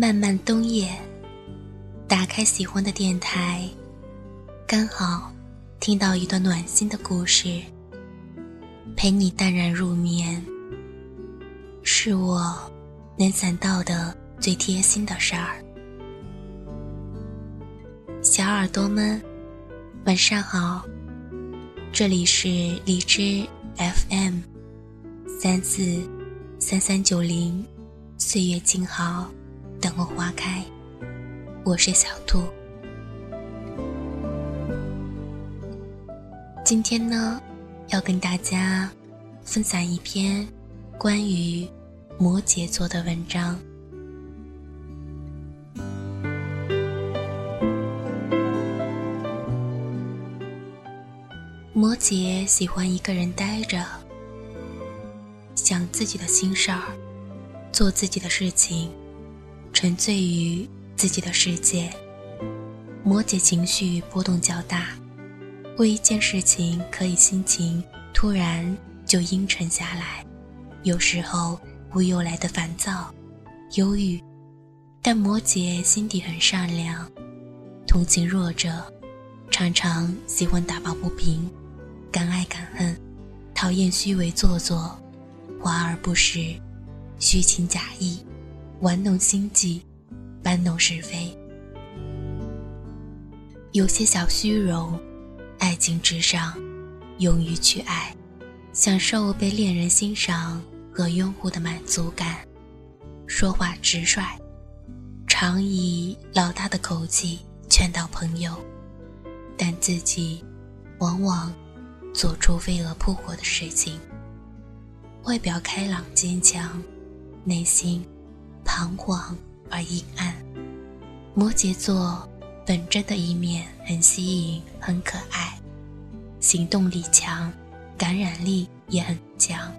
漫漫冬夜，打开喜欢的电台，刚好听到一段暖心的故事，陪你淡然入眠，是我能想到的最贴心的事儿。小耳朵们，晚上好，这里是荔枝 FM 三四三三九零，岁月静好。等我花开，我是小兔。今天呢，要跟大家分享一篇关于摩羯座的文章。摩羯喜欢一个人待着，想自己的心事儿，做自己的事情。沉醉于自己的世界，摩羯情绪波动较大，为一件事情可以心情突然就阴沉下来，有时候会又来的烦躁、忧郁。但摩羯心底很善良，同情弱者，常常喜欢打抱不平，敢爱敢恨，讨厌虚伪做作，华而不实，虚情假意。玩弄心计，搬弄是非，有些小虚荣，爱情至上，勇于去爱，享受被恋人欣赏和拥护的满足感，说话直率，常以老大的口气劝导朋友，但自己往往做出飞蛾扑火的事情。外表开朗坚强，内心。彷徨而阴暗，摩羯座本真的一面很吸引，很可爱，行动力强，感染力也很强。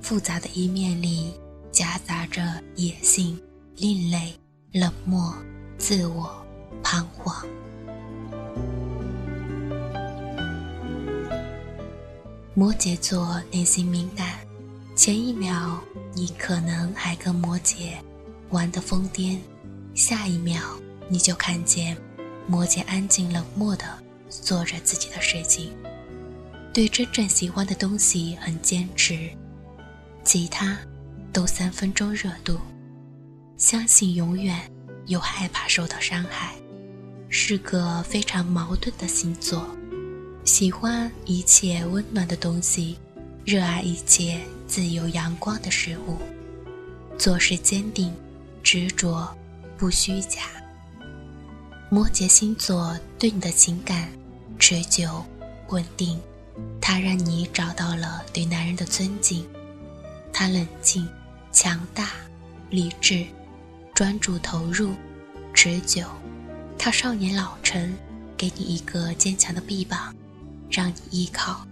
复杂的一面里夹杂着野性、另类、冷漠、自我、彷徨。摩羯座内心敏感。前一秒，你可能还跟摩羯玩得疯癫，下一秒你就看见摩羯安静冷漠地做着自己的事情，对真正喜欢的东西很坚持，其他都三分钟热度，相信永远又害怕受到伤害，是个非常矛盾的星座，喜欢一切温暖的东西。热爱一切自由阳光的事物，做事坚定、执着，不虚假。摩羯星座对你的情感持久、稳定，它让你找到了对男人的尊敬。他冷静、强大、理智、专注、投入、持久。他少年老成，给你一个坚强的臂膀，让你依靠。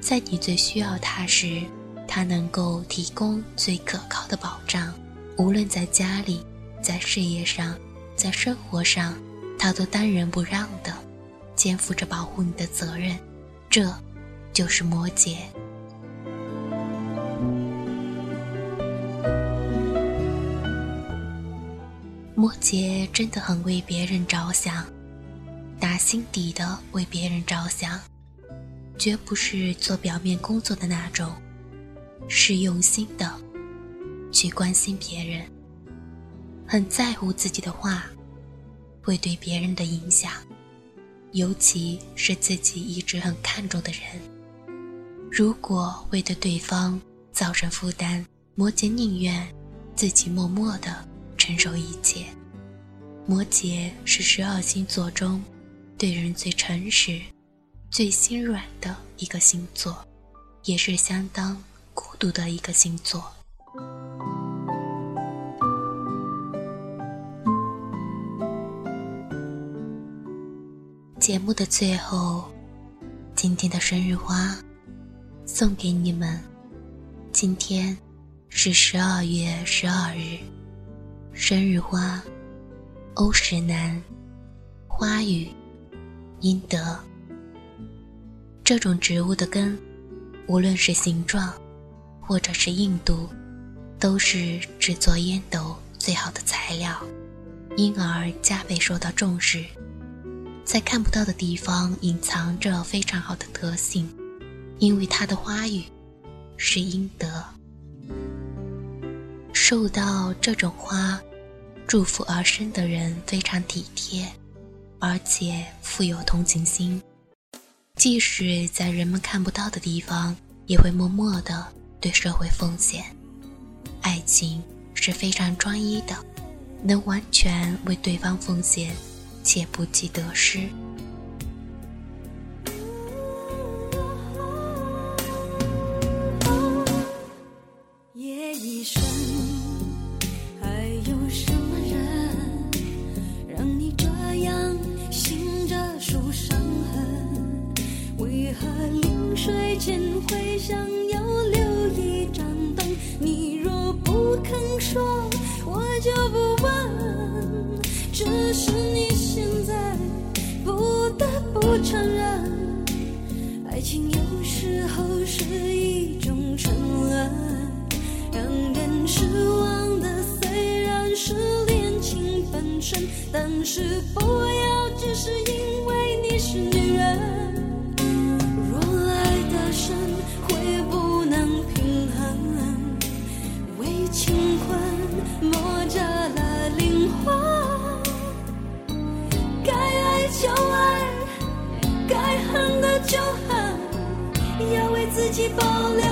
在你最需要他时，他能够提供最可靠的保障。无论在家里、在事业上、在生活上，他都当仁不让的，肩负着保护你的责任。这，就是摩羯。摩羯真的很为别人着想，打心底的为别人着想。绝不是做表面工作的那种，是用心的去关心别人，很在乎自己的话会对别人的影响，尤其是自己一直很看重的人。如果为对对方造成负担，摩羯宁愿自己默默的承受一切。摩羯是十二星座中对人最诚实。最心软的一个星座，也是相当孤独的一个星座。节目的最后，今天的生日花送给你们。今天是十二月十二日，生日花、欧石楠、花语、英德。这种植物的根，无论是形状，或者是硬度，都是制作烟斗最好的材料，因而加倍受到重视。在看不到的地方隐藏着非常好的德性，因为它的花语是阴德。受到这种花祝福而生的人非常体贴，而且富有同情心，即使在人们看不到的地方，也会默默的对社会奉献。爱情是非常专一的，能完全为对方奉献。且不计得失。会想要留一盏灯？你若不肯说，我就不问。只是你现在不得不。承认，爱情有时候是一种沉沦，让人失望的虽然是恋情本身，但是不要只是因为你是女人。磨折了灵魂，该爱就爱。该恨的就恨，要为自己保留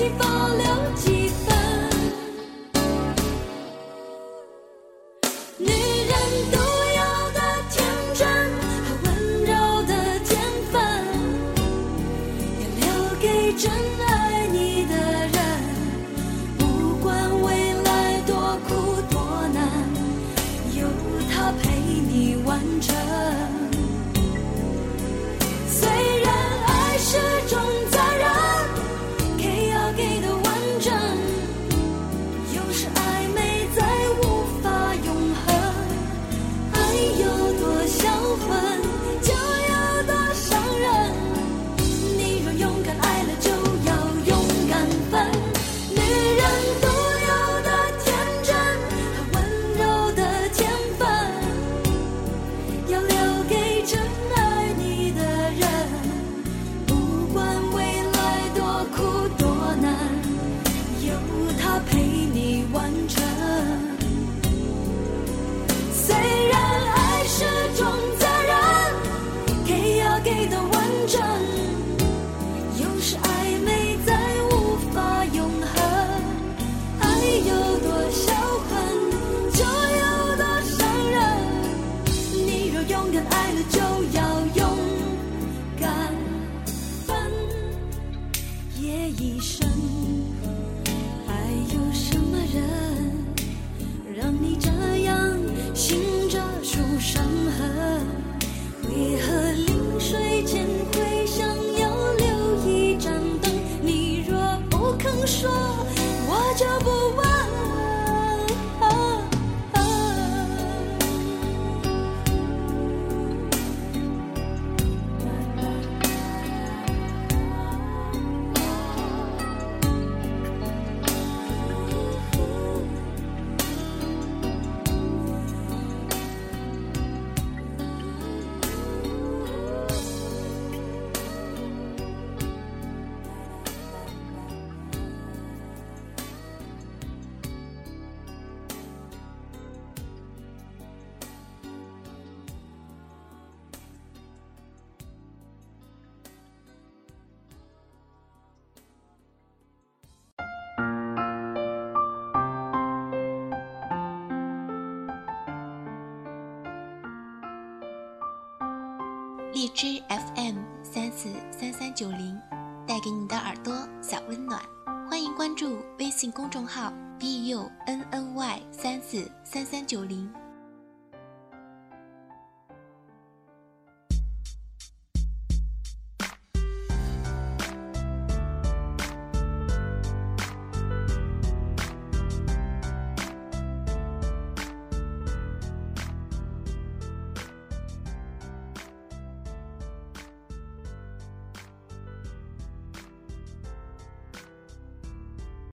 自己保留几分。女人独有的天真和温柔的天分，要留给真荔枝 FM 三四三三九零，带给你的耳朵小温暖。欢迎关注微信公众号 b u n n y 三四三三九零。